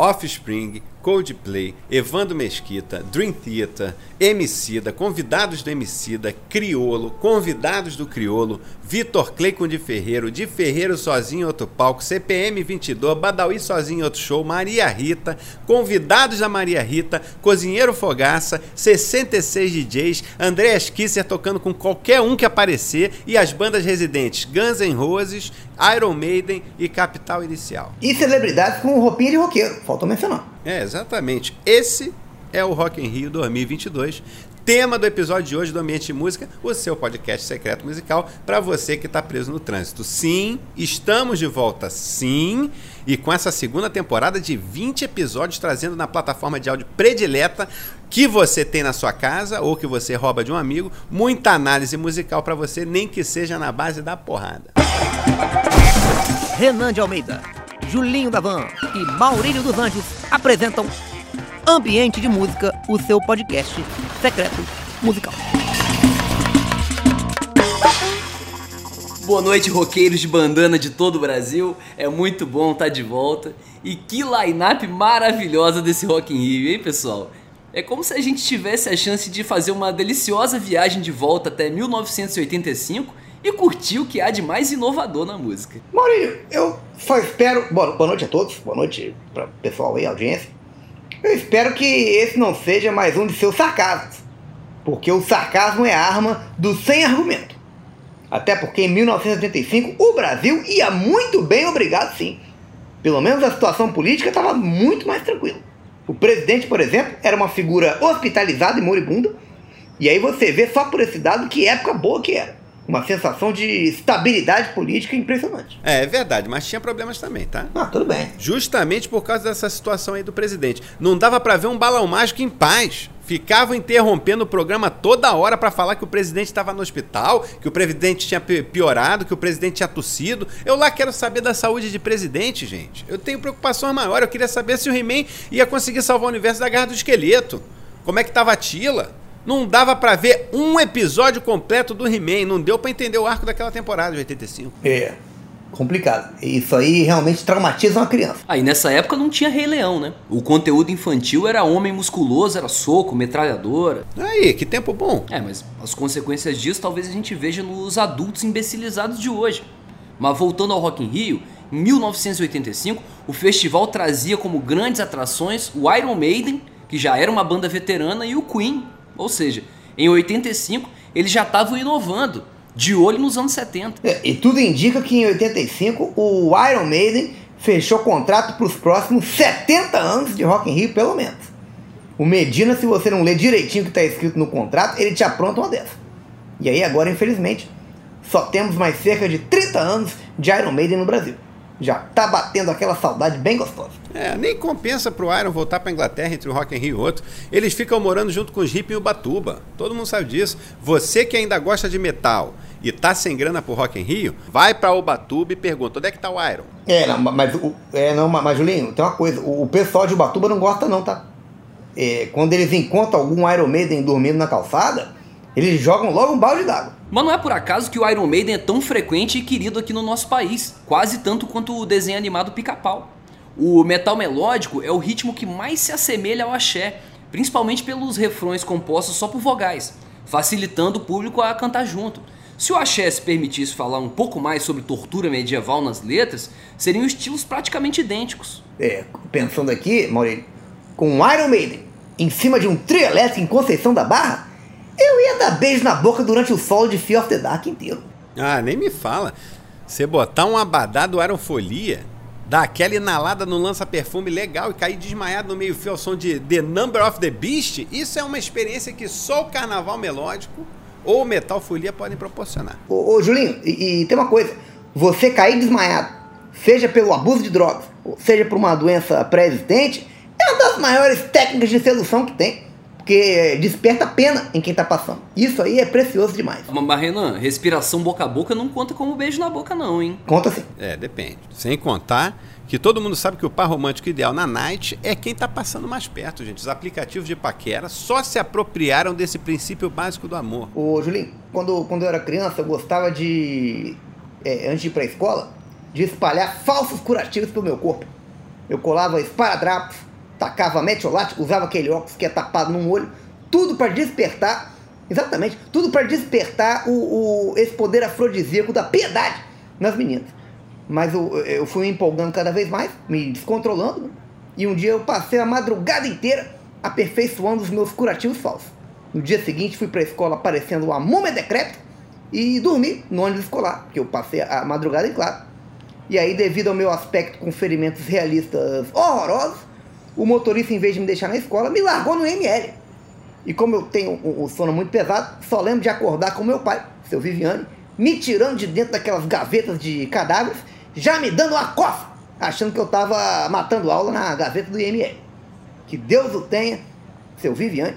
Offspring, Coldplay, Evandro Mesquita, Dream Theater, Emicida, convidados do Emicida, Criolo, convidados do Criolo, Vitor Cleiton de Ferreiro, de Ferreiro sozinho em outro palco, CPM 22, Badawi sozinho em outro show, Maria Rita, convidados da Maria Rita, Cozinheiro Fogaça, 66 DJs, Andréas Kisser tocando com qualquer um que aparecer e as bandas residentes Guns N' Roses, Iron Maiden e Capital Inicial. E celebridades com roupinha de roqueiro, faltou mencionar. É, exatamente. Esse é o Rock in Rio 2022. Tema do episódio de hoje do Ambiente Música, o seu podcast secreto musical para você que está preso no trânsito. Sim, estamos de volta, sim, e com essa segunda temporada de 20 episódios trazendo na plataforma de áudio predileta que você tem na sua casa ou que você rouba de um amigo, muita análise musical para você, nem que seja na base da porrada. Renan de Almeida, Julinho da Van e Maurílio dos Anjos apresentam Ambiente de Música, o seu podcast secreto musical. Boa noite, roqueiros de bandana de todo o Brasil. É muito bom estar de volta. E que line-up maravilhosa desse Rock in Rio, hein, pessoal? É como se a gente tivesse a chance de fazer uma deliciosa viagem de volta até 1985 e curtir o que há de mais inovador na música. Maurílio, eu só espero. Boa, boa noite a todos, boa noite para pessoal aí, audiência. Eu espero que esse não seja mais um de seus sarcasmos, porque o sarcasmo é a arma do sem argumento. Até porque em 1985 o Brasil ia muito bem, obrigado sim. Pelo menos a situação política estava muito mais tranquila. O presidente, por exemplo, era uma figura hospitalizada e moribunda. E aí você vê só por esse dado que época boa que era uma sensação de estabilidade política impressionante. É, é verdade, mas tinha problemas também, tá? Ah, tudo bem. Justamente por causa dessa situação aí do presidente. Não dava para ver um balão mágico em paz. Ficavam interrompendo o programa toda hora para falar que o presidente estava no hospital, que o presidente tinha piorado, que o presidente tinha tossido. Eu lá quero saber da saúde de presidente, gente. Eu tenho preocupação maior. Eu queria saber se o He-Man ia conseguir salvar o universo da Guerra do Esqueleto. Como é que tava a Tila? Não dava para ver um episódio completo do He-Man, não deu para entender o arco daquela temporada de 85. É. Complicado. Isso aí realmente traumatiza uma criança. Aí ah, nessa época não tinha Rei Leão, né? O conteúdo infantil era homem musculoso, era soco, metralhadora. Aí, que tempo bom. É, mas as consequências disso talvez a gente veja nos adultos imbecilizados de hoje. Mas voltando ao Rock in Rio, em 1985, o festival trazia como grandes atrações o Iron Maiden, que já era uma banda veterana, e o Queen, ou seja, em 85 eles já estavam inovando, de olho nos anos 70. É, e tudo indica que em 85 o Iron Maiden fechou contrato para os próximos 70 anos de Rock in Rio, pelo menos. O Medina, se você não ler direitinho o que está escrito no contrato, ele te apronta uma dessa. E aí agora, infelizmente, só temos mais cerca de 30 anos de Iron Maiden no Brasil já tá batendo aquela saudade bem gostosa. É, nem compensa pro Iron voltar pra Inglaterra entre o Rock in Rio e outro. Eles ficam morando junto com os hippies em Ubatuba. Todo mundo sabe disso. Você que ainda gosta de metal e tá sem grana pro Rock in Rio, vai pra Ubatuba e pergunta, onde é que tá o Iron? É, não, mas, é, não, mas Julinho, tem uma coisa, o, o pessoal de Ubatuba não gosta não, tá? É, quando eles encontram algum Iron Maiden dormindo na calçada, eles jogam logo um balde d'água. Mas não é por acaso que o Iron Maiden é tão frequente e querido aqui no nosso país, quase tanto quanto o desenho animado Pica-Pau. O metal melódico é o ritmo que mais se assemelha ao axé, principalmente pelos refrões compostos só por vogais, facilitando o público a cantar junto. Se o axé se permitisse falar um pouco mais sobre tortura medieval nas letras, seriam estilos praticamente idênticos. É, pensando aqui, Maurício, com Iron Maiden em cima de um trio elétrico em Conceição da Barra, eu ia dar beijo na boca durante o solo de Fear of the Dark inteiro. Ah, nem me fala. Você botar um abadá do Aerofolia, dar aquela inalada no lança-perfume legal e cair desmaiado no meio-fio ao som de The Number of the Beast, isso é uma experiência que só o carnaval melódico ou o metal folia podem proporcionar. Ô, ô Julinho, e, e, tem uma coisa: você cair desmaiado, seja pelo abuso de drogas, seja por uma doença pré-existente, é uma das maiores técnicas de sedução que tem porque desperta pena em quem tá passando. Isso aí é precioso demais. Mas, Renan, respiração boca a boca não conta como beijo na boca, não, hein? Conta sim. É, depende. Sem contar que todo mundo sabe que o par romântico ideal na night é quem tá passando mais perto, gente. Os aplicativos de paquera só se apropriaram desse princípio básico do amor. Ô, Julinho, quando, quando eu era criança, eu gostava de, é, antes de ir pra escola, de espalhar falsos curativos pelo meu corpo. Eu colava esparadrapos, tacava metiolate, usava aquele óculos que é tapado num olho, tudo para despertar, exatamente, tudo para despertar o, o, esse poder afrodisíaco da piedade nas meninas. Mas eu, eu fui empolgando cada vez mais, me descontrolando, e um dia eu passei a madrugada inteira aperfeiçoando os meus curativos falsos. No dia seguinte fui para a escola parecendo uma múmia decrépita e dormi no ônibus escolar, porque eu passei a madrugada em claro. E aí, devido ao meu aspecto com ferimentos realistas horrorosos, o motorista, em vez de me deixar na escola, me largou no ML. E como eu tenho o sono muito pesado, só lembro de acordar com meu pai, seu Viviane, me tirando de dentro daquelas gavetas de cadáveres, já me dando uma coça, achando que eu estava matando aula na gaveta do IML. Que Deus o tenha, seu Viviane.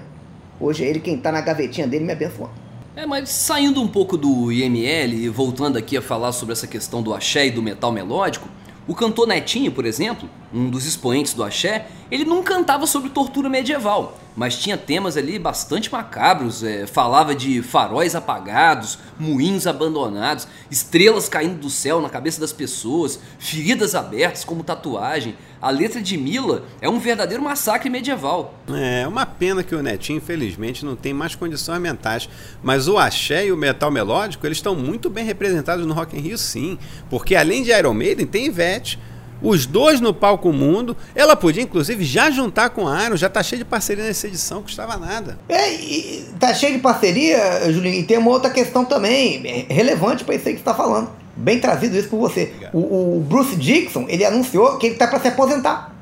Hoje é ele quem está na gavetinha dele me abençoando. É, mas saindo um pouco do IML e voltando aqui a falar sobre essa questão do axé e do metal melódico, o cantor Netinho, por exemplo, um dos expoentes do axé, ele não cantava sobre tortura medieval, mas tinha temas ali bastante macabros, é, falava de faróis apagados, moinhos abandonados, estrelas caindo do céu na cabeça das pessoas, feridas abertas como tatuagem. A letra de Mila é um verdadeiro massacre medieval. É uma pena que o Netinho, infelizmente, não tem mais condições mentais. Mas o axé e o metal melódico, eles estão muito bem representados no Rock in Rio, sim. Porque além de Iron Maiden, tem Ivete os dois no palco mundo. Ela podia, inclusive, já juntar com a Iron, já tá cheio de parceria nessa edição, custava nada. É, e tá cheio de parceria, Julinho, e tem uma outra questão também, é relevante para isso aí que você tá falando. Bem trazido isso por você. O, o, Bruce Dixon, ele anunciou que ele tá para se aposentar.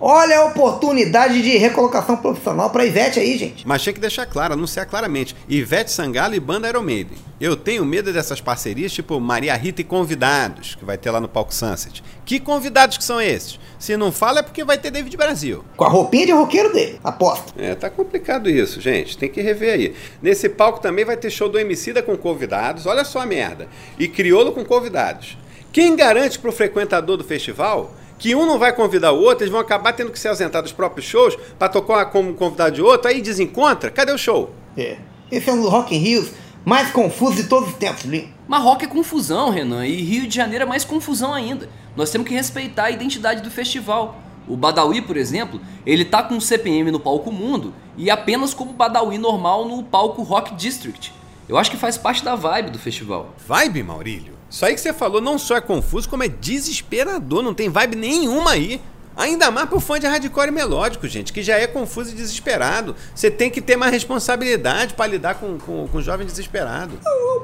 Olha a oportunidade de recolocação profissional para Ivete aí, gente. Mas tinha que deixar claro, anunciar claramente. Ivete Sangalo e banda Iron Maiden. Eu tenho medo dessas parcerias tipo Maria Rita e convidados, que vai ter lá no palco Sunset. Que convidados que são esses? Se não fala é porque vai ter David Brasil. Com a roupinha de roqueiro dele, aposto. É, tá complicado isso, gente. Tem que rever aí. Nesse palco também vai ter show do Emicida com convidados. Olha só a merda. E Criolo com convidados. Quem garante pro frequentador do festival que um não vai convidar o outro, eles vão acabar tendo que se ausentar dos próprios shows para tocar como convidado de outro, aí desencontra. Cadê o show? É. Esse é um dos Rock in Rios mais confuso de todos os tempos, Lin. Mas rock é confusão, Renan, e Rio de Janeiro é mais confusão ainda. Nós temos que respeitar a identidade do festival. O Badawi, por exemplo, ele tá com o CPM no palco mundo e apenas como Badawi normal no palco Rock District. Eu acho que faz parte da vibe do festival. Vibe, Maurílio? Isso aí que você falou não só é confuso, como é desesperador, não tem vibe nenhuma aí. Ainda mais pro fã de hardcore melódico, gente, que já é confuso e desesperado. Você tem que ter mais responsabilidade para lidar com, com, com jovem desesperado.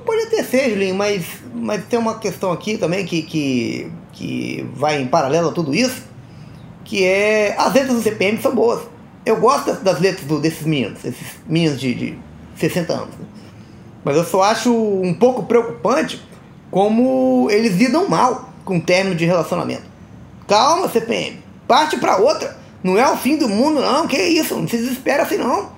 Pode até ser, Julinho, mas, mas tem uma questão aqui também que, que, que vai em paralelo a tudo isso, que é as letras do CPM são boas. Eu gosto das, das letras do, desses meninos, esses meninos de, de 60 anos. Né? Mas eu só acho um pouco preocupante como eles lidam mal com o término de relacionamento. Calma, CPM. Parte para outra. Não é o fim do mundo, não. Que isso? Não se desespera assim, não.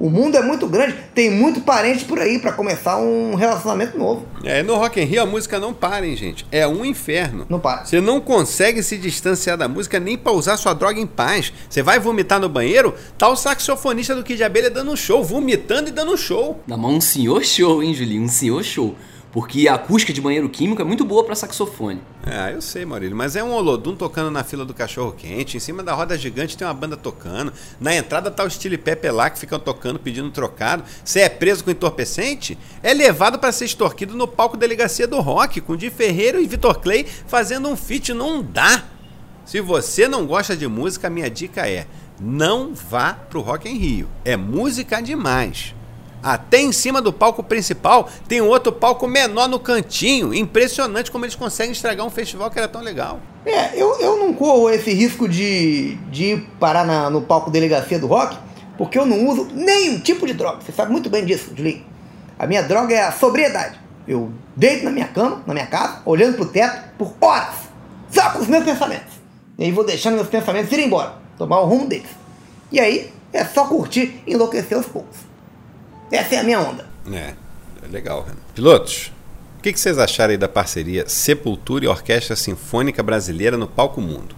O mundo é muito grande, tem muito parente por aí para começar um relacionamento novo. É, no Rock in Rio a música não para, hein, gente? É um inferno. Não para. Você não consegue se distanciar da música nem pra usar sua droga em paz. Você vai vomitar no banheiro, tá o saxofonista do Kid Abelha dando um show, vomitando e dando um show. Na mão um senhor show, hein, Julinho? Um senhor show. Porque a acústica de banheiro químico é muito boa para saxofone. Ah, eu sei, Maurílio, mas é um Olodum tocando na fila do cachorro quente, em cima da roda gigante tem uma banda tocando, na entrada tá o Stile Pepe lá que ficam tocando pedindo trocado. Você é preso com entorpecente? É levado para ser extorquido no palco delegacia do rock, com Di Ferreiro e Vitor Clay fazendo um feat, não dá. Se você não gosta de música, minha dica é: não vá pro Rock em Rio. É música demais. Até em cima do palco principal tem um outro palco menor no cantinho. Impressionante como eles conseguem estragar um festival que era tão legal. É, eu, eu não corro esse risco de, de ir parar na, no palco delegacia do rock, porque eu não uso nenhum tipo de droga. Você sabe muito bem disso, Julinho. A minha droga é a sobriedade. Eu deito na minha cama, na minha casa, olhando pro teto por horas, só com os meus pensamentos. E aí vou deixando meus pensamentos ir embora, tomar o rumo deles. E aí é só curtir e enlouquecer aos poucos. Essa é a minha onda. É, é legal, Renan. Pilotos, o que, que vocês acharam aí da parceria Sepultura e Orquestra Sinfônica Brasileira no Palco Mundo?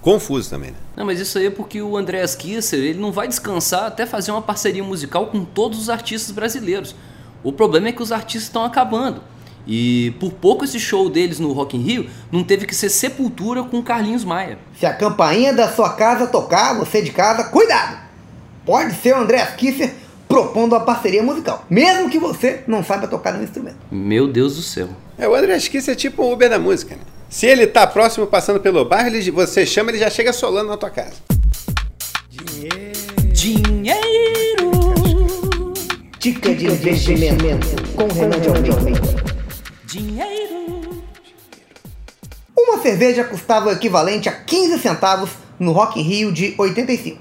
Confuso também, né? Não, mas isso aí é porque o Andreas Kisser ele não vai descansar até fazer uma parceria musical com todos os artistas brasileiros. O problema é que os artistas estão acabando. E por pouco esse show deles no Rock in Rio não teve que ser sepultura com Carlinhos Maia. Se a campainha da sua casa tocar, você de casa, cuidado! Pode ser o André Kisser propondo uma parceria musical, mesmo que você não saiba tocar no instrumento. Meu Deus do céu. É, o André Esquisse é tipo o Uber da música, né? Se ele tá próximo passando pelo bairro, ele, você chama, ele já chega solando na tua casa. Dinheiro. Dica de investimento com Renan de Almeida. Dinheiro. Uma cerveja custava o equivalente a 15 centavos no Rock in Rio de 85.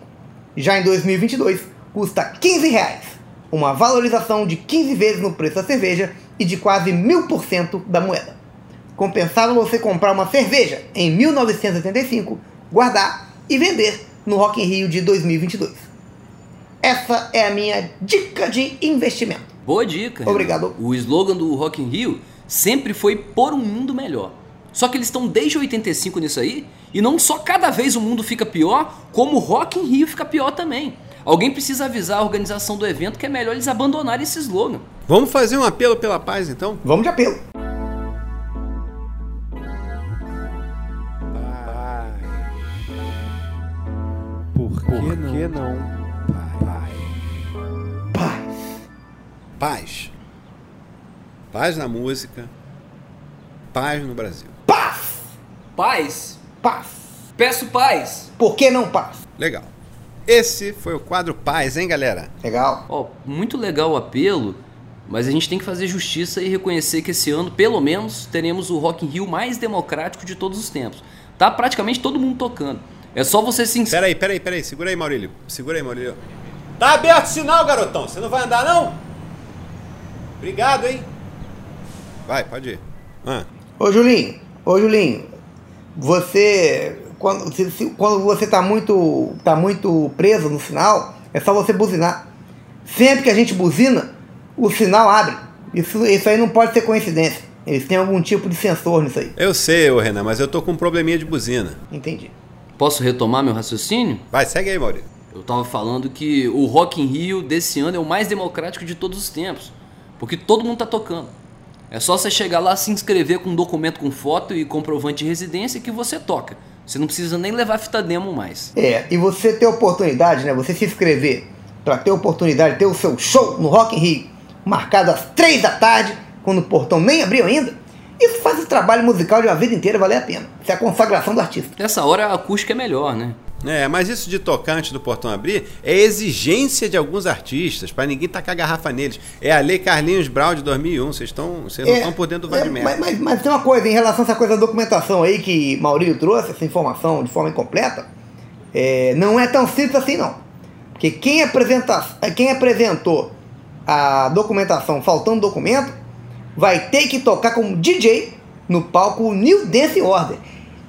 Já em 2022, custa 15 reais, uma valorização de 15 vezes no preço da cerveja e de quase mil por cento da moeda. Compensava você comprar uma cerveja em 1985, guardar e vender no Rock in Rio de 2022. Essa é a minha dica de investimento. Boa dica. Renan. Obrigado. O slogan do Rock in Rio sempre foi por um mundo melhor. Só que eles estão desde 85 nisso aí, e não só cada vez o mundo fica pior, como o Rock in Rio fica pior também. Alguém precisa avisar a organização do evento que é melhor eles abandonarem esse slogan. Vamos fazer um apelo pela paz, então? Vamos de apelo. Por que, não? Paz. Paz. Paz. Paz na música. Paz no Brasil. Paz. Paz. Paz. Peço paz. Por que não paz? Legal. Esse foi o quadro Paz, hein, galera? Legal. Ó, muito legal o apelo, mas a gente tem que fazer justiça e reconhecer que esse ano, pelo menos, teremos o Rock in Rio mais democrático de todos os tempos. Tá praticamente todo mundo tocando. É só você se inscrever. Peraí, peraí, peraí. Segura aí, Maurílio. Segura aí, Maurílio. Tá aberto o sinal, garotão. Você não vai andar, não? Obrigado, hein? Vai, pode ir. Ah. Ô Julinho, ô Julinho, você quando, se- se- quando você tá muito tá muito preso no sinal, é só você buzinar. Sempre que a gente buzina, o sinal abre. Isso, isso aí não pode ser coincidência. Eles têm algum tipo de sensor nisso aí. Eu sei, ô Renan, mas eu tô com um probleminha de buzina. Entendi. Posso retomar meu raciocínio? Vai, segue aí, Maurílio. Eu tava falando que o Rock in Rio desse ano é o mais democrático de todos os tempos. Porque todo mundo tá tocando. É só você chegar lá, se inscrever com um documento com foto e comprovante de residência que você toca. Você não precisa nem levar fita demo mais. É, e você ter oportunidade, né? Você se inscrever para ter oportunidade de ter o seu show no Rock in Rio, marcado às três da tarde, quando o portão nem abriu ainda, isso faz o trabalho musical de uma vida inteira valer a pena. Isso é a consagração do artista. Nessa hora a acústica é melhor, né? É, mas isso de tocar antes do portão abrir é exigência de alguns artistas, pra ninguém tacar garrafa neles. É a Lei Carlinhos Brau de 2001, vocês estão, vocês não estão por dentro do é, Vadimento. mas, mas, mas tem uma coisa, em relação a essa coisa da documentação aí que Maurílio trouxe, essa informação de forma incompleta, é, não é tão simples assim não. Porque quem, apresenta, quem apresentou a documentação faltando documento vai ter que tocar como DJ no palco New Dance Order.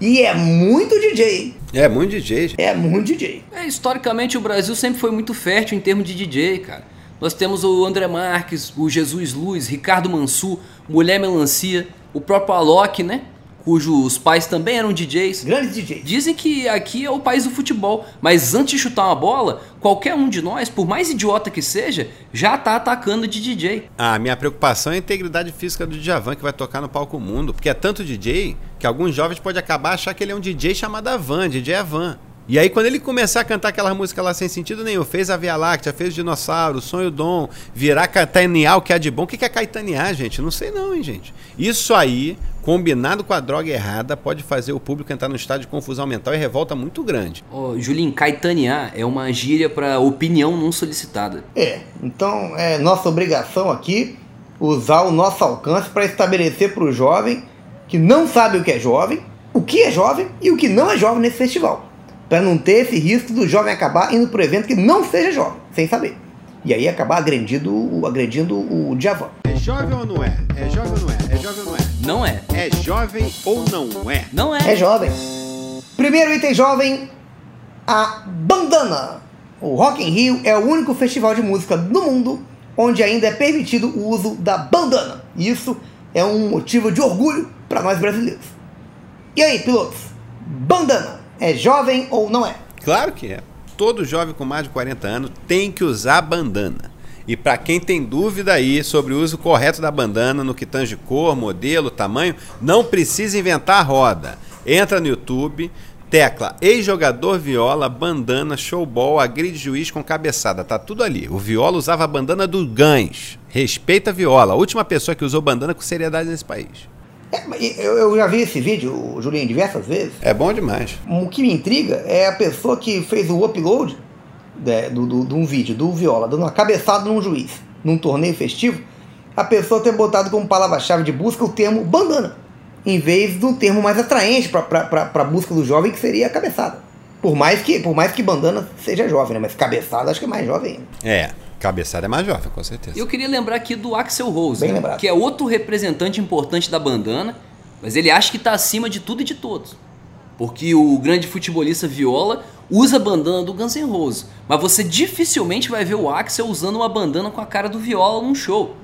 E é muito DJ, hein? É, muito DJ. gente. É muito DJ. É, historicamente o Brasil sempre foi muito fértil em termos de DJ, cara. Nós temos o André Marques, o Jesus Luz, Ricardo Mansur, Mulher Melancia, o próprio Alok, né? Cujos pais também eram DJs. Grandes DJs. Dizem que aqui é o país do futebol, mas antes de chutar uma bola, qualquer um de nós, por mais idiota que seja, já tá atacando de DJ. A minha preocupação é a integridade física do Djavan, que vai tocar no palco mundo. Porque é tanto DJ que alguns jovens podem acabar achar que ele é um DJ chamado Avan, DJ Avan. E aí, quando ele começar a cantar aquela música lá sem sentido nenhum, fez a Via Láctea, fez o Dinossauro, Sonho Dom, virar caetanear o que há de bom. O que que é caetanear, gente? Não sei não, hein, gente. Isso aí, combinado com a droga errada, pode fazer o público entrar num estado de confusão mental e revolta muito grande. Ó, Julinho, caetanear é uma gíria pra opinião não solicitada. É, então é nossa obrigação aqui usar o nosso alcance para estabelecer para o jovem que não sabe o que é jovem, o que é jovem e o que não é jovem nesse festival. Para não ter esse risco do jovem acabar indo para o evento que não seja jovem, sem saber. E aí acabar agredindo, o- agredindo o Djavan. É jovem ou não é? É jovem ou não é? É jovem ou não é? Não é. É jovem ou não é? Não É é. jovem. Primeiro item jovem, a bandana. O Rock in Rio é o único festival de música no mundo onde ainda é permitido o uso da bandana. E isso é um motivo de orgulho para nós brasileiros. E aí, pilotos? Bandana é jovem ou não é? Claro que é. Todo jovem com mais de 40 anos tem que usar bandana. E para quem tem dúvida aí sobre o uso correto da bandana no que tange cor, modelo, tamanho, não precisa inventar a roda. Entra no YouTube, tecla ex-jogador viola, bandana, showball, agride juiz com cabeçada. Tá tudo ali. O viola usava a bandana do Gans. Respeita a viola. A última pessoa que usou bandana com seriedade nesse país. É, eu, eu, já vi esse vídeo, Julinho, diversas vezes. É bom demais. O que me intriga é a pessoa que fez o upload de, do, do, de um vídeo do Viola, dando uma cabeçada num juiz, num torneio festivo, a pessoa ter botado como palavra-chave de busca o termo bandana, em vez do termo mais atraente para a busca do jovem, que seria a cabeçada. Por mais que, por mais que bandana seja jovem, né? mas cabeçada acho que é mais jovem ainda. É, Cabeçada é mais jovem, com certeza. Eu queria lembrar aqui do Axel Rose, né? que é outro representante importante da bandana, mas ele acha que está acima de tudo e de todos. Porque o grande futebolista Viola usa a bandana do Guns N' Roses, mas você dificilmente vai ver o Axel usando uma bandana com a cara do Viola num show.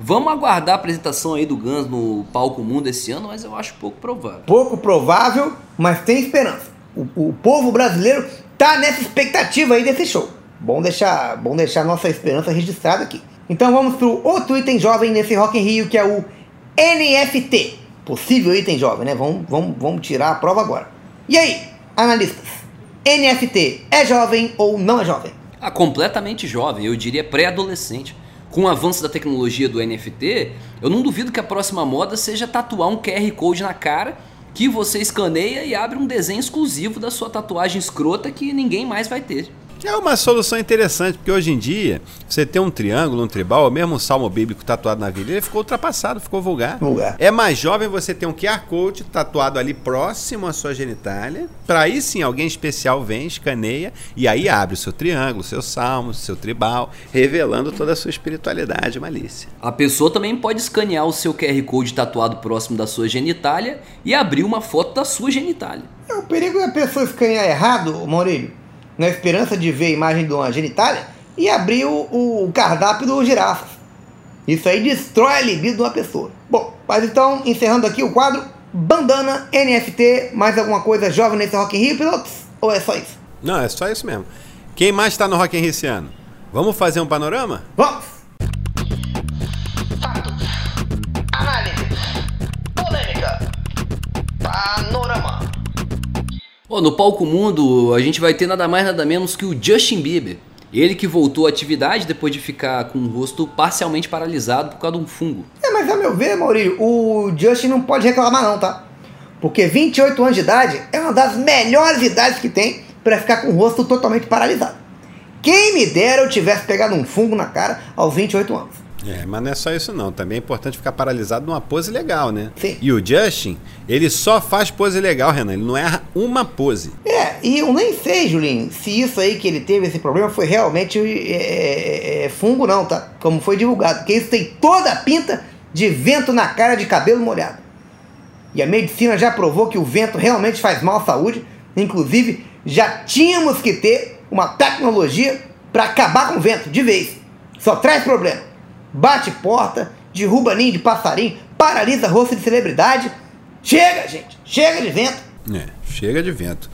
Vamos aguardar a apresentação aí do Guns no palco mundo esse ano, mas eu acho pouco provável. Pouco provável, mas tem esperança. O, o povo brasileiro tá nessa expectativa aí desse show. Bom deixar, bom deixar nossa esperança registrada aqui. Então vamos para o outro item jovem nesse Rock in Rio, que é o NFT. Possível item jovem, né? Vamos, vamos, vamos tirar a prova agora. E aí, analistas? NFT é jovem ou não é jovem? Ah, completamente jovem, eu diria pré-adolescente. Com o avanço da tecnologia do NFT, eu não duvido que a próxima moda seja tatuar um QR Code na cara que você escaneia e abre um desenho exclusivo da sua tatuagem escrota que ninguém mais vai ter. É uma solução interessante, porque hoje em dia, você tem um triângulo, um tribal, ou mesmo um salmo bíblico tatuado na virilha, ficou ultrapassado, ficou vulgar. vulgar. É mais jovem você ter um QR Code tatuado ali próximo à sua genitália, para aí sim alguém especial vem, escaneia, e aí abre o seu triângulo, o seu salmo, o seu tribal, revelando toda a sua espiritualidade e malícia. A pessoa também pode escanear o seu QR Code tatuado próximo da sua genitália e abrir uma foto da sua genitália. É, o perigo é a pessoa escanear errado, Maurílio na esperança de ver a imagem de uma genitália e abrir o, o cardápio do girafas. Isso aí destrói a libido de uma pessoa. Bom, mas então, encerrando aqui o quadro, bandana, NFT, mais alguma coisa jovem nesse Rock in Rio, pilotos? Ou é só isso? Não, é só isso mesmo. Quem mais está no Rock in Rio esse ano? Vamos fazer um panorama? Vamos! No palco mundo, a gente vai ter nada mais nada menos que o Justin Bieber. Ele que voltou à atividade depois de ficar com o rosto parcialmente paralisado por causa de um fungo. É, mas a meu ver, Maurício, o Justin não pode reclamar não, tá? Porque 28 anos de idade é uma das melhores idades que tem para ficar com o rosto totalmente paralisado. Quem me dera eu tivesse pegado um fungo na cara aos 28 anos. É, mas não é só isso não. Também é importante ficar paralisado numa pose legal, né? Sim. E o Justin, ele só faz pose legal, Renan. Ele não erra uma pose. É, e eu nem sei, Julinho, se isso aí que ele teve, esse problema, foi realmente é, é, é, fungo não, tá? Como foi divulgado. Porque isso tem toda a pinta de vento na cara de cabelo molhado. E a medicina já provou que o vento realmente faz mal à saúde. Inclusive, já tínhamos que ter uma tecnologia para acabar com o vento de vez. Só traz problema bate porta, derruba ninho de passarinho, paralisa rosto de celebridade. Chega, gente, chega de vento. É, chega de vento.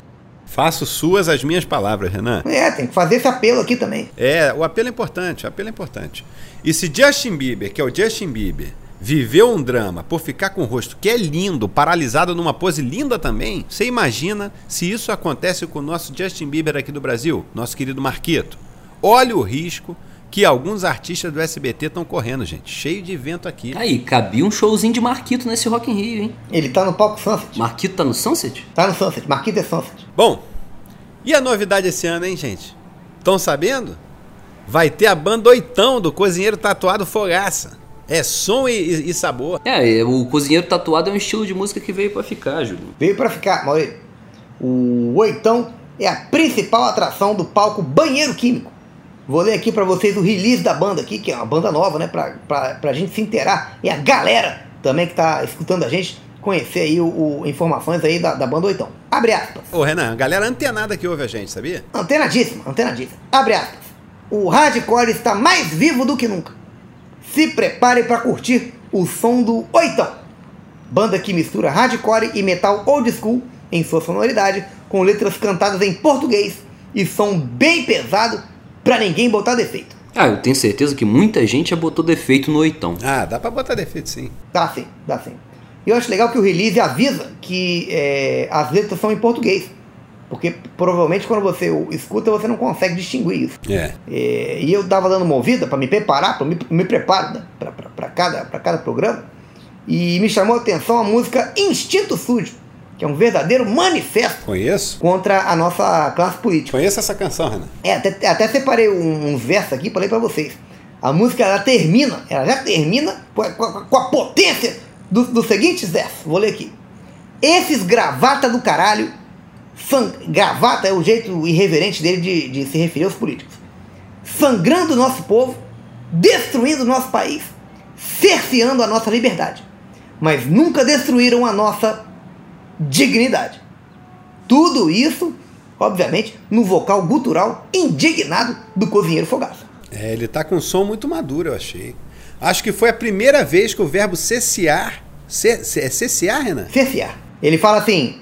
Faço suas as minhas palavras, Renan. É, tem que fazer esse apelo aqui também. É, o apelo é importante, o apelo é importante. E se Justin Bieber, que é o Justin Bieber, viveu um drama por ficar com o rosto que é lindo, paralisado numa pose linda também, você imagina se isso acontece com o nosso Justin Bieber aqui do Brasil, nosso querido Marquito. Olha o risco que alguns artistas do SBT estão correndo, gente. Cheio de evento aqui. Aí, cabia um showzinho de Marquito nesse Rock in Rio, hein? Ele tá no palco Sunset. Marquito tá no Sunset? Tá no Sunset. Marquito é Sunset. Bom, e a novidade esse ano, hein, gente? Estão sabendo? Vai ter a banda Oitão do Cozinheiro Tatuado Fogaça. É som e, e, sabor. É, o Cozinheiro Tatuado é um estilo de música que veio para ficar, Júlio. Veio para ficar, Maurício. O Oitão é a principal atração do palco Banheiro Químico Vou ler aqui para vocês o release da banda aqui, que é uma banda nova, né? Pra, pra, pra gente se inteirar. E a galera também que tá escutando a gente conhecer aí o, o informações aí da, da banda Oitão. Abre aspas. Ô Renan, a galera antenada que ouve a gente, sabia? Antenadíssima, antenadíssima. Abre aspas. O hardcore está mais vivo do que nunca. Se prepare para curtir o som do Oitão. Banda que mistura hardcore e metal old school em sua sonoridade, com letras cantadas em português e som bem pesado para ninguém botar defeito. Ah, eu tenho certeza que muita gente já botou defeito no oitão. Ah, dá pra botar defeito sim. Dá sim, dá sim. E eu acho legal que o release avisa que é, as letras são em português. Porque provavelmente quando você o escuta, você não consegue distinguir isso. É. É, e eu tava dando uma ouvida para me preparar, para me, me preparo né, para cada, pra cada programa. E me chamou a atenção a música Instinto Sujo, que é um verdadeiro manifesto Conheço. contra a nossa classe política. Conheço essa canção, Renan. É, até, até separei um, um verso aqui para ler para vocês. A música ela termina, ela já termina com a, com a- potência dos do seguintes versos. Vou ler aqui. Esses gravata do caralho, san- gravata é o jeito irreverente dele de, de se referir aos políticos, sangrando o nosso povo, destruindo o nosso país, cerceando a nossa liberdade, mas nunca destruíram a nossa dignidade. Tudo isso, obviamente, no vocal gutural indignado do cozinheiro Fogaça. É, ele tá com um som muito maduro, eu achei. Acho que foi a primeira vez que o verbo cessear. Ce, ce, é cessear, Renan? Cercear. Ele fala assim,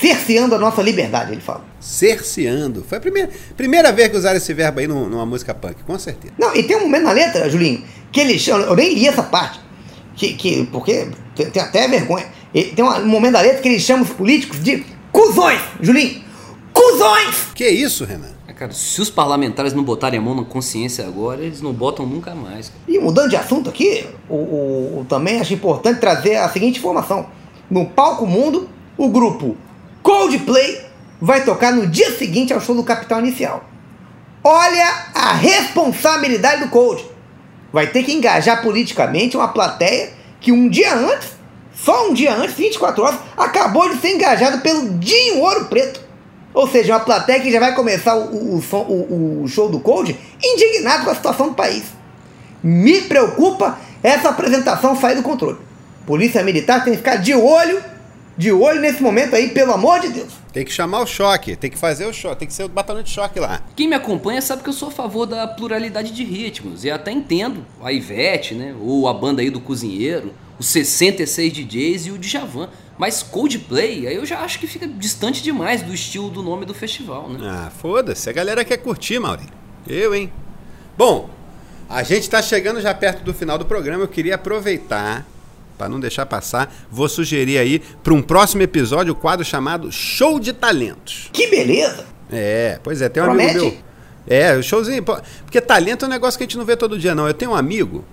cerceando a nossa liberdade, ele fala. Cerceando. Foi a primeira, primeira vez que usaram esse verbo aí num- numa música punk, com certeza. Não, e tem um momento na letra, Julinho, que ele chama, eu nem li essa parte, que, que, porque tem até vergonha. E tem um momento da letra que ele chama os políticos de cuzões, Julinho. Cuzões! Que isso, Renan? Ah, Cara, se os parlamentares não botarem a mão na consciência agora, eles não botam nunca mais. cara. E mudando de assunto aqui, o, o- o- também acho importante trazer a seguinte informação. No Palco Mundo, o grupo Coldplay vai tocar no dia seguinte ao show do Capital Inicial. Olha a responsabilidade do Cold. Vai ter que engajar politicamente uma plateia que um dia antes, só um dia antes, 24 horas, acabou de ser engajado pelo Dinho Ouro Preto. Ou seja, uma plateia que já vai começar o, o- o som- o- o show do Cold indignado com a situação do país. Me preocupa essa apresentação sair do controle. Polícia Militar tem que ficar de olho, de olho nesse momento aí, pelo amor de Deus. Tem que chamar o choque, tem que fazer o choque, tem que ser o batalhão de choque lá. Quem me acompanha sabe que eu sou a favor da pluralidade de ritmos. E até entendo a Ivete, né? Ou a banda aí do Cozinheiro, os 66 DJs e o Djavan. Mas Coldplay, aí eu já acho que fica distante demais do estilo do nome do festival, né? Ah, foda-se, a galera quer curtir, Maurício. Eu, hein? Bom, a gente tá chegando já perto do final do programa, eu queria aproveitar, para não deixar passar, vou sugerir aí para um próximo episódio o quadro chamado Show de Talentos. Que beleza! É, pois é, tem um Promete? amigo meu. É, o showzinho. Porque talento é um negócio que a gente não vê todo dia, não. Eu tenho um amigo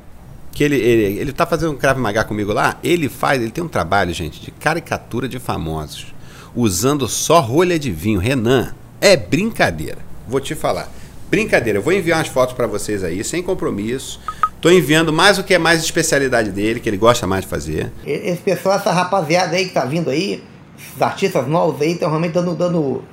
que ele, ele, ele tá fazendo um Krav Maga comigo lá. Ele faz, ele tem um trabalho, gente, de caricatura de famosos, usando só rolha de vinho. Renan, é brincadeira. Vou te falar. Brincadeira, eu vou enviar umas fotos para vocês aí, sem compromisso. Tô enviando mais o que é mais especialidade dele, que ele gosta mais de fazer. Esse pessoal, essa rapaziada aí que tá vindo aí, esses artistas novos aí, estão realmente dando, dando,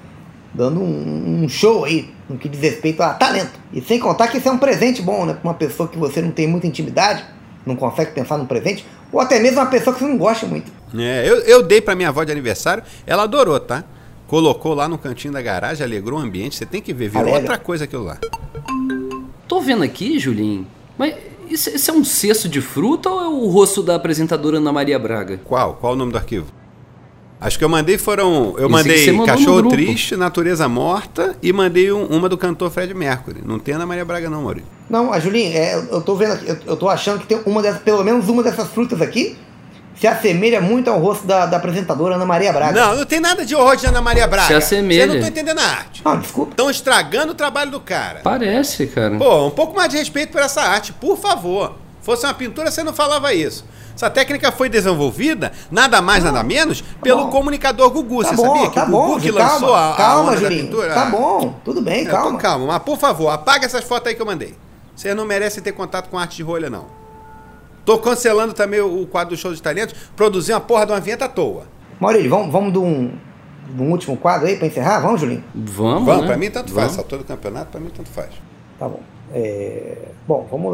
dando um, um show aí, no que diz respeito a talento. E sem contar que isso é um presente bom, né? Pra uma pessoa que você não tem muita intimidade, não consegue pensar num presente, ou até mesmo uma pessoa que você não gosta muito. É, eu, eu dei pra minha avó de aniversário, ela adorou, tá? Colocou lá no cantinho da garagem, alegrou o ambiente. Você tem que ver, virou Alegra. outra coisa aquilo lá. Tô vendo aqui, Julinho, mas isso, isso é um cesto de fruta ou é o rosto da apresentadora Ana Maria Braga? Qual? Qual o nome do arquivo? Acho que eu mandei foram. Eu Esse mandei Cachorro. Triste, Natureza Morta e mandei um- uma do cantor Fred Mercury. Não tem Ana Maria Braga, não, Maurício. Não, a Julinha, é, eu tô vendo aqui, eu, eu tô achando que tem uma dessas, pelo menos uma dessas frutas aqui se assemelha muito ao rosto da, da apresentadora Ana Maria Braga. Não, não tem nada de horror de Ana Maria Braga. Se assemelha. Você não tá entendendo a arte. Não, desculpa. Estão estragando o trabalho do cara. Parece, cara. Pô, um pouco mais de respeito por essa arte, por favor. Fosse uma pintura, você não falava isso. Essa técnica foi desenvolvida, nada mais, nada menos, pelo bom. comunicador Gugu. Tá você bom, sabia que tá o Gugu bom, que calma, lançou a, a calma, onda da Julinho. pintura? Tá bom, tudo bem, tô calma. calmo, mas por favor, apaga essas fotos aí que eu mandei. Vocês não merecem ter contato com arte de rolha, não. Tô cancelando também o quadro do show de talentos, produzir uma porra de uma vinheta à toa. Maurílio, vamos, vamos de um, um último quadro aí pra encerrar? Vamos, Julinho? Vamos, Vamos, né? pra mim tanto faz. Vamos. Essa altura do campeonato, pra mim tanto faz. Tá bom. É, Bom, vamos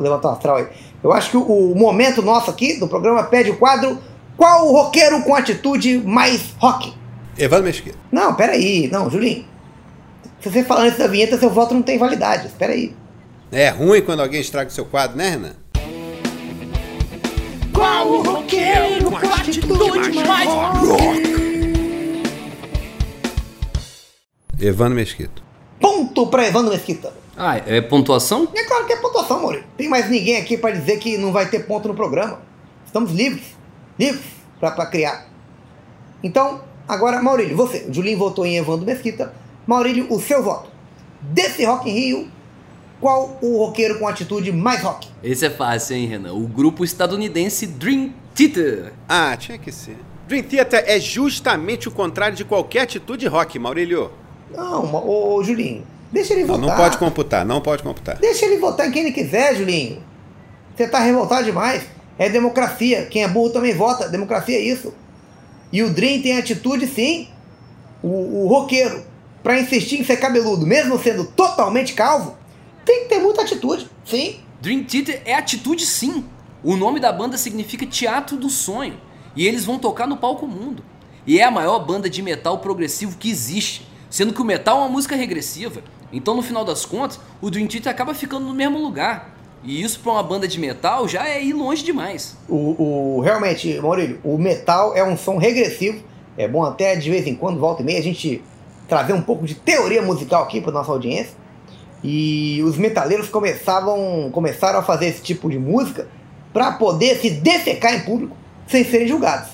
levantar, o astral aí. Eu acho que o, momento nosso aqui do programa pede o quadro Qual o roqueiro com atitude mais rock? Evandro Mesquita. Não, peraí. Não, Julinho. Se você falar antes da vinheta, seu voto não tem validade. Espera aí. É ruim quando alguém estraga o seu quadro, né, Renan? Qual o roqueiro com atitude mais Evandro Mesquita. Ponto pra Evandro Mesquita. Ah, é pontuação? É claro que é pontuação, Maurílio. Tem mais ninguém aqui para dizer que não vai ter ponto no programa. Estamos livres. Livres para criar. Então, agora, Maurílio, você. O Julinho votou em Evandro Mesquita. Maurílio, o seu voto. Desse Rock in Rio, qual o roqueiro com atitude mais rock? Esse é fácil, hein, Renan? O grupo estadunidense Dream Theater. Ah, tinha que ser. Dream Theater é justamente o contrário de qualquer atitude rock, Maurílio. Não, ô, ô Julinho, deixa ele Não, votar. não pode computar, não pode computar. Deixa ele votar em quem ele quiser, Julinho. Você tá revoltado demais. É democracia. Quem é burro também vota. Democracia é isso. E o Dream tem atitude, sim. O, o roqueiro, pra insistir em ser cabeludo, mesmo sendo totalmente calvo, tem que ter muita atitude. Sim. Dream Theater é atitude sim. O nome da banda significa Teatro do Sonho. E eles vão tocar no palco mundo. E é a maior banda de metal progressivo que existe. Sendo que o metal é uma música regressiva. Então, no final das contas, o Dream Theater acaba ficando no mesmo lugar. E isso pra uma banda de metal já é ir longe demais. O, o- realmente, Maurílio, o metal é um som regressivo. É bom até de vez em quando, volta e meia, a gente trazer um pouco de teoria musical aqui para nossa audiência. E os metaleiros começavam, começaram a fazer esse tipo de música para poder se defecar em público sem serem julgados.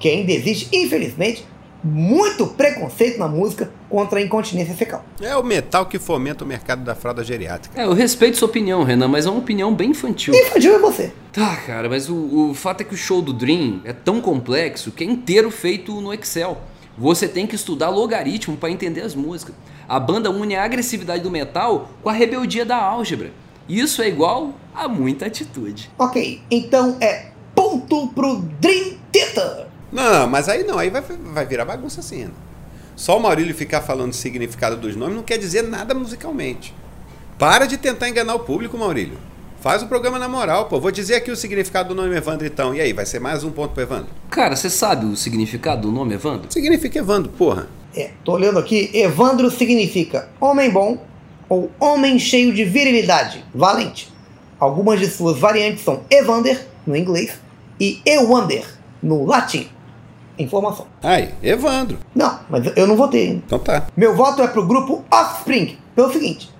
Que ainda existe, infelizmente, muito preconceito na música contra a incontinência fecal. É o metal que fomenta o mercado da fralda geriátrica. É, eu respeito sua opinião, Renan, mas é uma opinião bem infantil. Infantil é você. Tá, cara, mas o, o fato é que o show do Dream é tão complexo que é inteiro feito no Excel. Você tem que estudar logaritmo para entender as músicas. A banda une a agressividade do metal com a rebeldia da álgebra. Isso é igual a muita atitude. Ok, então é ponto pro Dream Theater. Não, mas aí não, aí vai, vai virar bagunça assim. né? Só o Maurílio ficar falando o significado dos nomes não quer dizer nada musicalmente. Para de tentar enganar o público, Maurílio. Faz o programa na moral, pô. Vou dizer aqui o significado do nome Evandro então. E aí, vai ser mais um ponto pro Evandro? Cara, você sabe o significado do nome Evandro? Significa Evandro, porra. É, tô olhando aqui, Evandro significa homem bom ou homem cheio de virilidade, valente. Algumas de suas variantes são Evander, no inglês, e Ewander, no latim. Informação. Aí, Evandro. Não, mas eu não votei ainda. Então tá. Meu voto é pro grupo Offspring, pelo seguinte: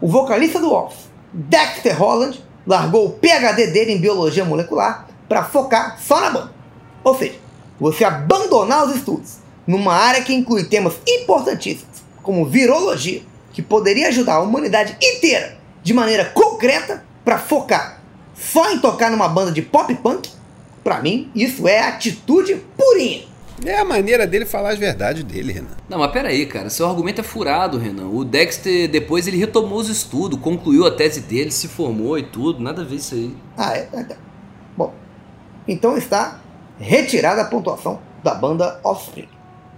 o vocalista do Off, Dexter Holland, largou o PhD dele em biologia molecular para focar só na banda. Ou seja, você abandonar os estudos numa área que inclui temas importantíssimos, como virologia, que poderia ajudar a humanidade inteira de maneira concreta para focar só em tocar numa banda de pop punk, pra mim isso é atitude purinha. É a maneira dele falar as verdades dele, Renan. Não, mas pera aí, cara. Seu argumento é furado, Renan. O Dexter, depois, ele retomou os estudos, concluiu a tese dele, se formou e tudo. Nada a ver isso aí. Ah, é? é, tá. Bom, então está retirada a pontuação da banda Offspring.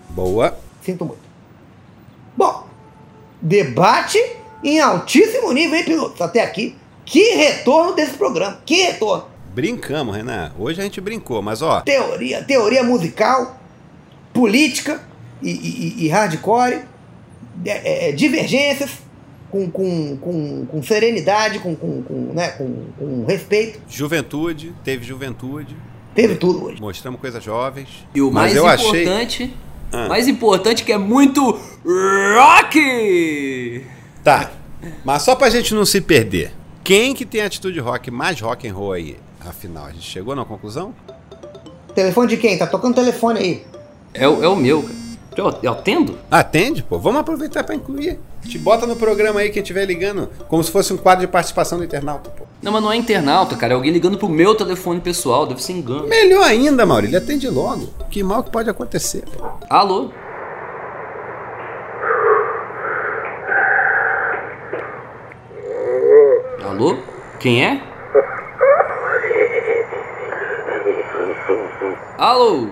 Boa. Sinto muito. Bom, debate em altíssimo nível, hein, pilotos? Até aqui. Que retorno desse programa. Que retorno. Brincamos, Renan. Hoje a gente brincou, mas ó, Teoria, teoria musical, política e, e- e hardcore, é, é, divergências com, com, com, com serenidade, com, com, com, né, com, com respeito. juventude, teve juventude, Teve tudo hoje. mostramos coisas jovens. E o mas mais eu achei. importante. Ah. Mais importante que é muito rock! Tá. Mas só pra gente não se perder. Quem que tem atitude rock mais rock and roll aí? Afinal, a gente chegou na conclusão? Telefone de quem? Tá tocando telefone aí. É, o- é o meu, cara. Eu, eu atendo? Atende, pô. Vamos aproveitar pra incluir. Te bota no programa aí quem estiver ligando, como se fosse um quadro de participação do internauta, pô. Não, mas não é internauta, cara. É alguém ligando pro meu telefone pessoal. Deve ser engano. Melhor ainda, Maurílio, atende logo. Que mal que pode acontecer, pô. Alô? Alô? Quem é? Alô?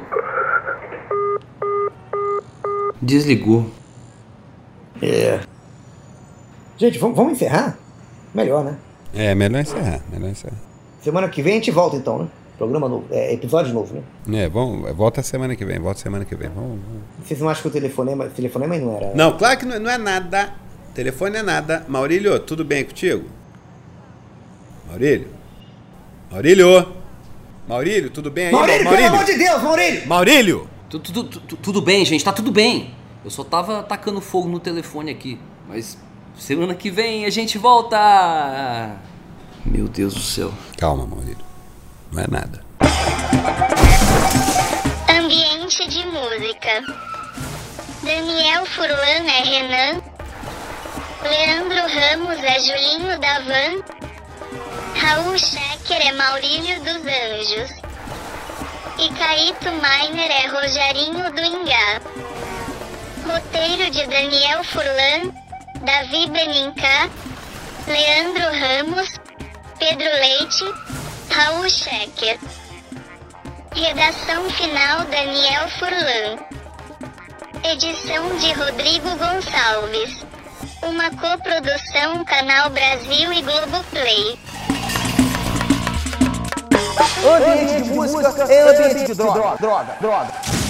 Desligou. É. Gente, vamos, vamos encerrar? Melhor, né? É, melhor encerrar, melhor encerrar. Semana que vem a gente volta então, né? Programa novo, é, episódio novo, né? É, vamos, volta semana que vem, volta semana que vem. Vamos, vamos. Vocês não acham que o telefonema, telefonema não era. Não, claro que não, não é nada. Telefone é nada. Maurílio, tudo bem contigo? Maurílio? Maurílio? Maurílio, tudo bem aí? Maurílio, pelo amor de Deus, Maurílio! Maurílio! Tu- tu- tu- tu- Tudo bem, gente, tá tudo bem. Eu só tava tacando fogo no telefone aqui. Mas Semana que vem a gente volta. Meu Deus do céu. Calma, Maurílio. Não é nada. Ambiente de música. Daniel Furlan é Renan. Leandro Ramos é Julinho da Van. Raul Schecker é Maurílio dos Anjos. E Caíto Miner é Rogerinho do Ingá. Roteiro de Daniel Furlan, Davi Benincá, Leandro Ramos, Pedro Leite, Raul Schecker. Redação final Daniel Furlan. Edição de Rodrigo Gonçalves. Uma coprodução Canal Brasil e Globoplay. Ambiente de música é ambiente de droga, droga, droga.